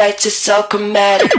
lights, it's all chromatic.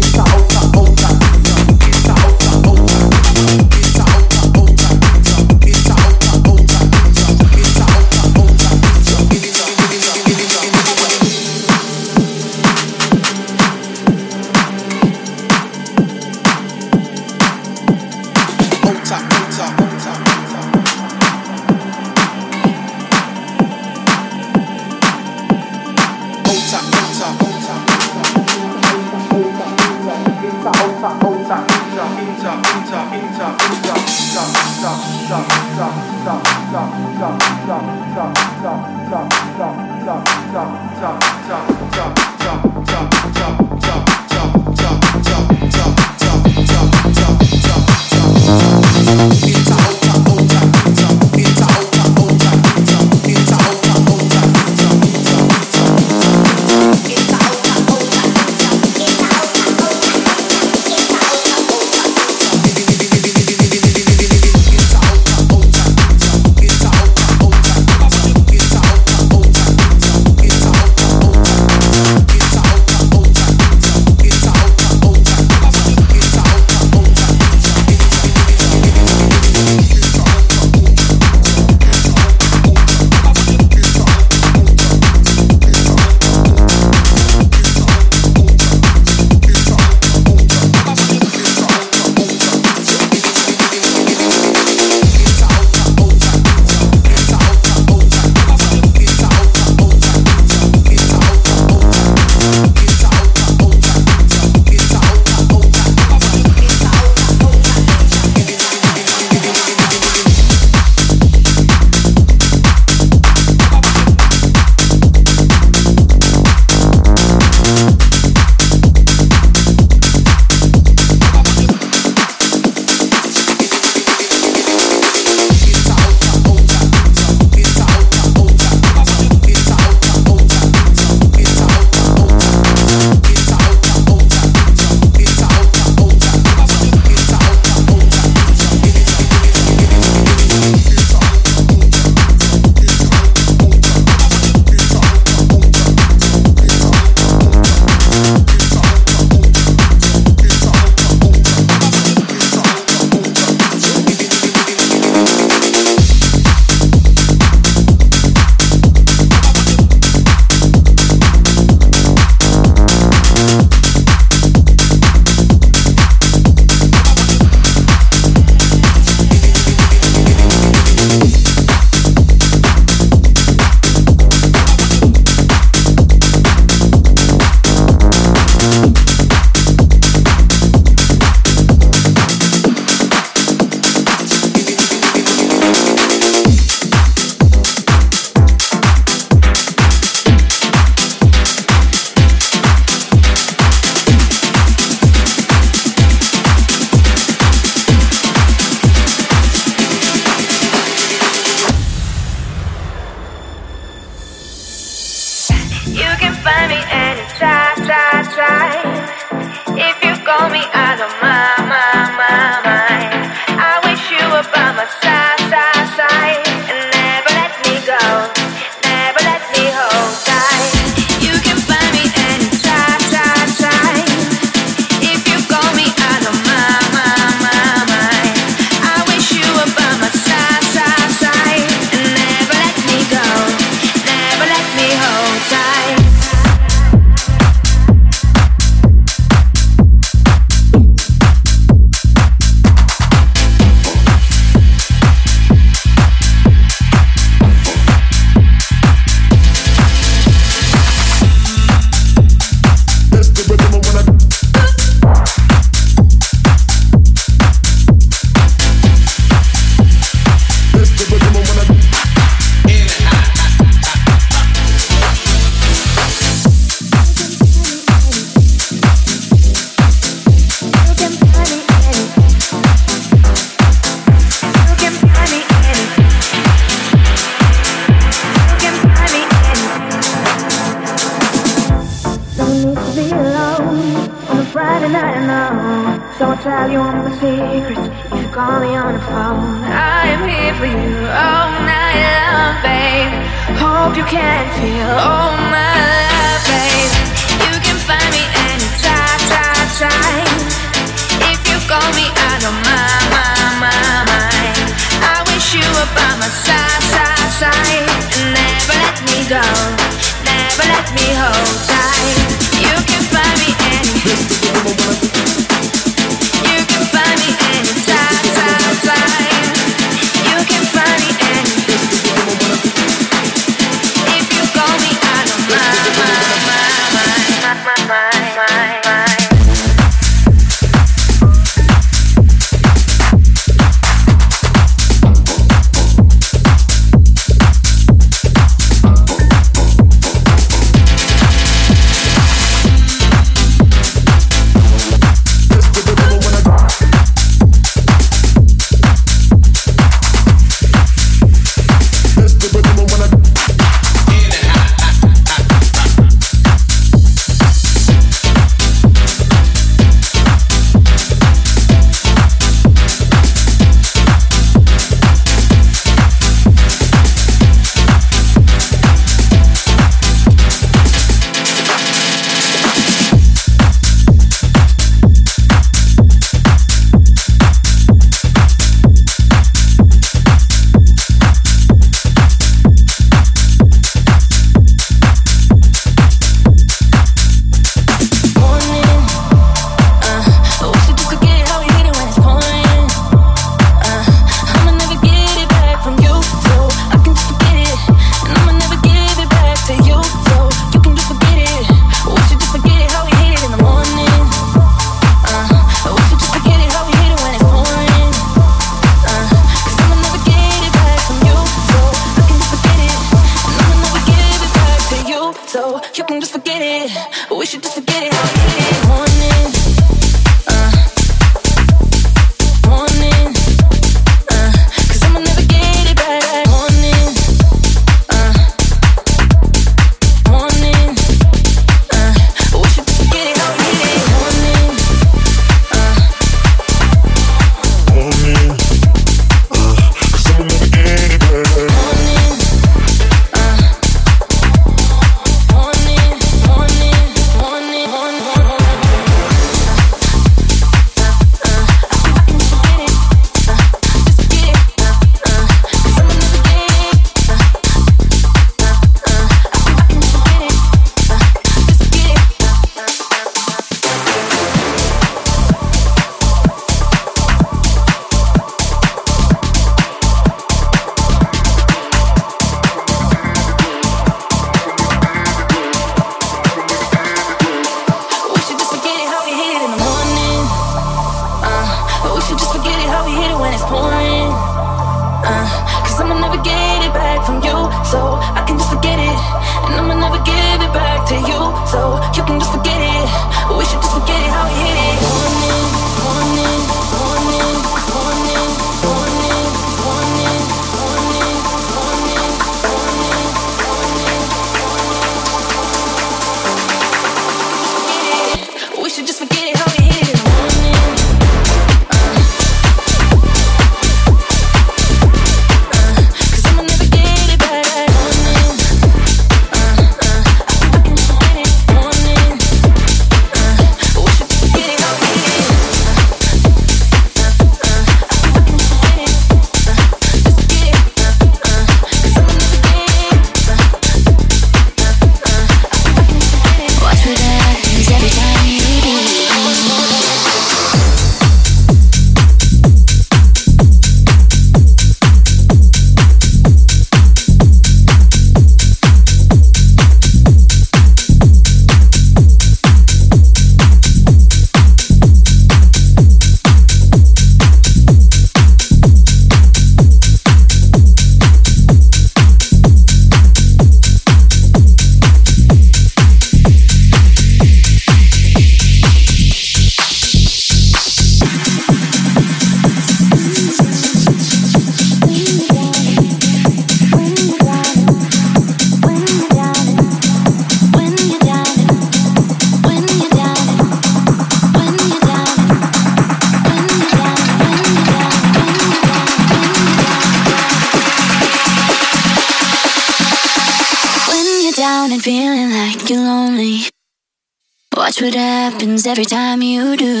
Happens every time you do,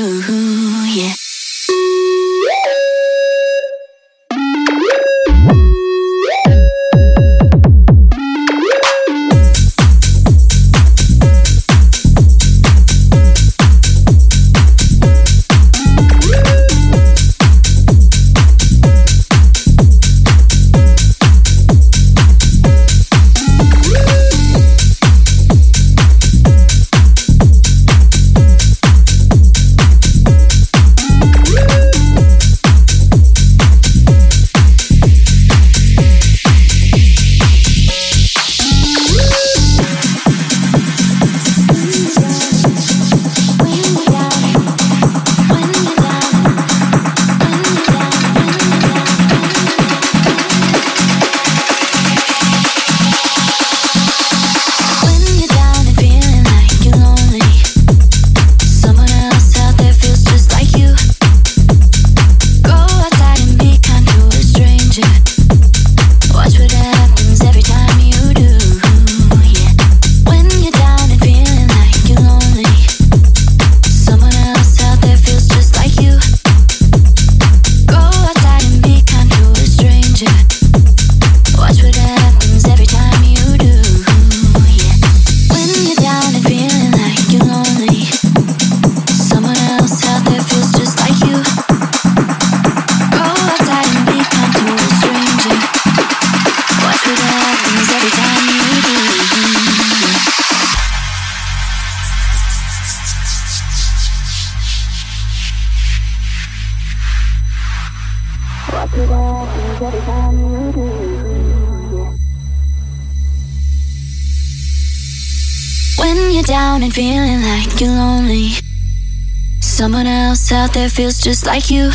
out there feels just like you.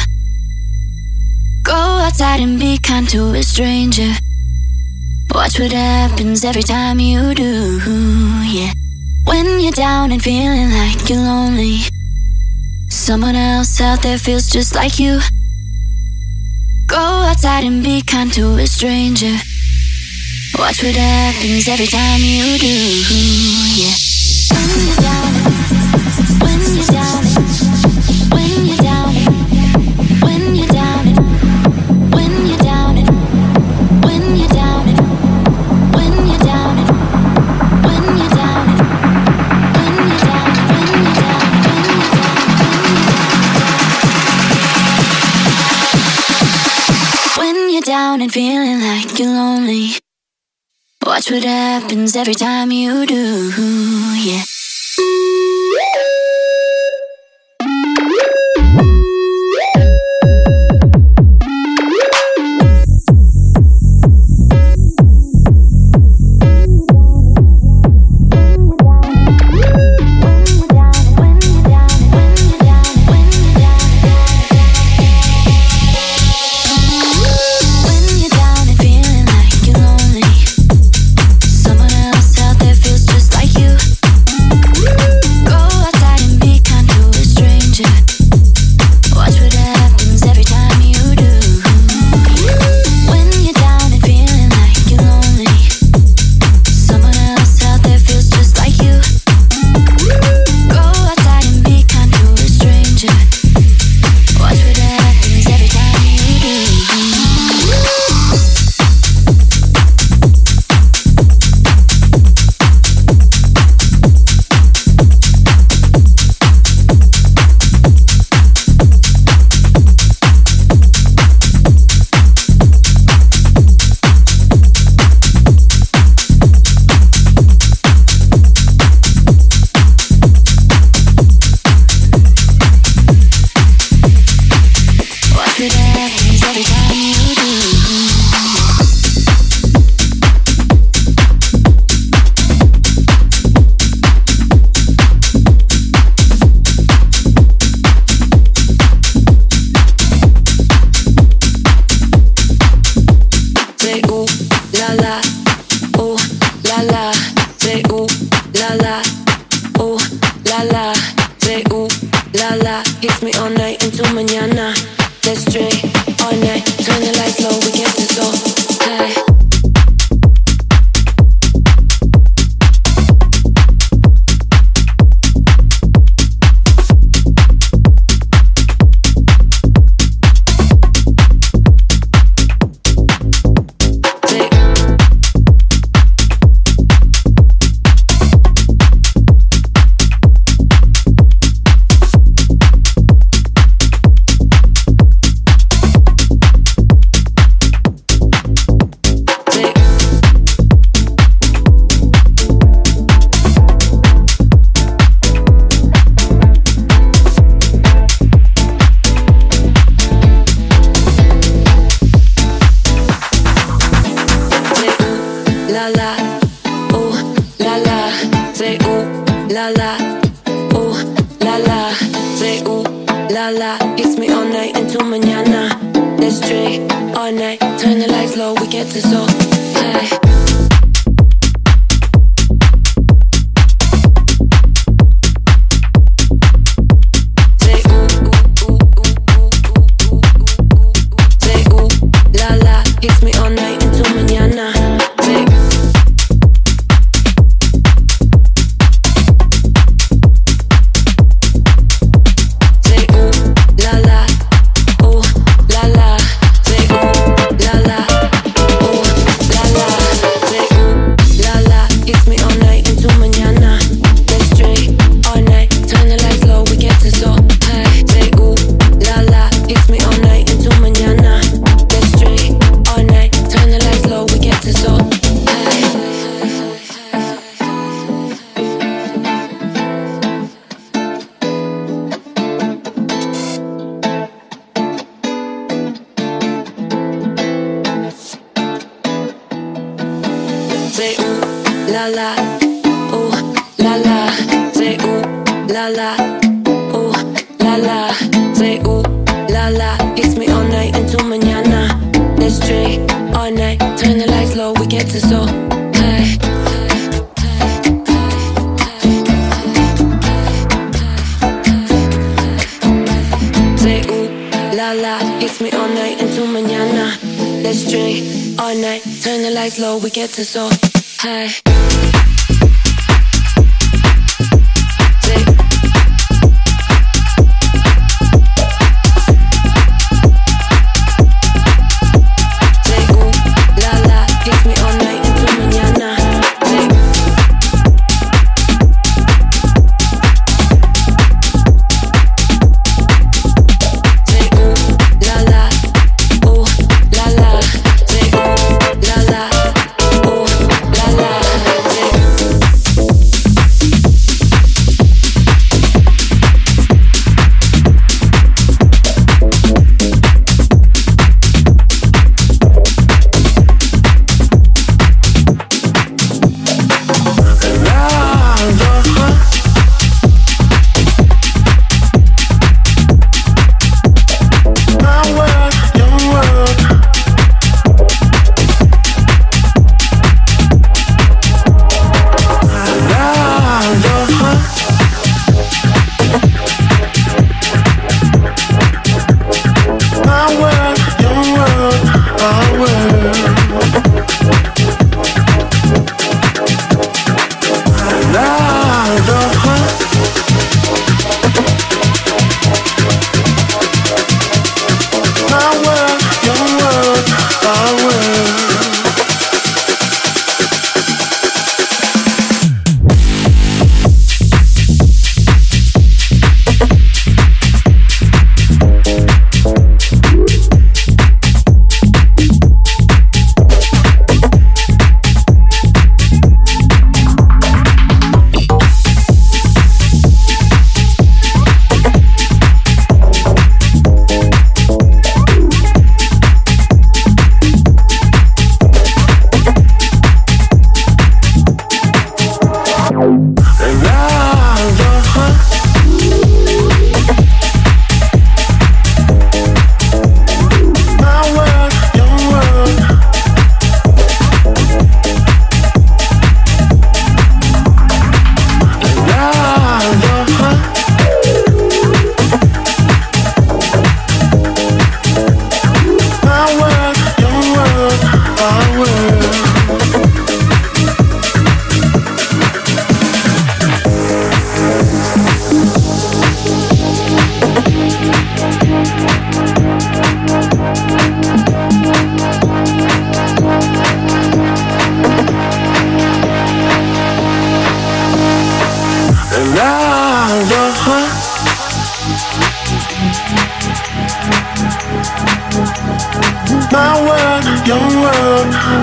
Go outside and be kind to a stranger. Watch what happens every time you do, yeah. When you're down and feeling like you're lonely, someone else out there feels just like you. Go outside and be kind to a stranger. Watch what happens every time you do, yeah. And feeling like you're lonely. Watch what happens every time you do, yeah.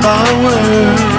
our world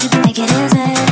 Baby, it sé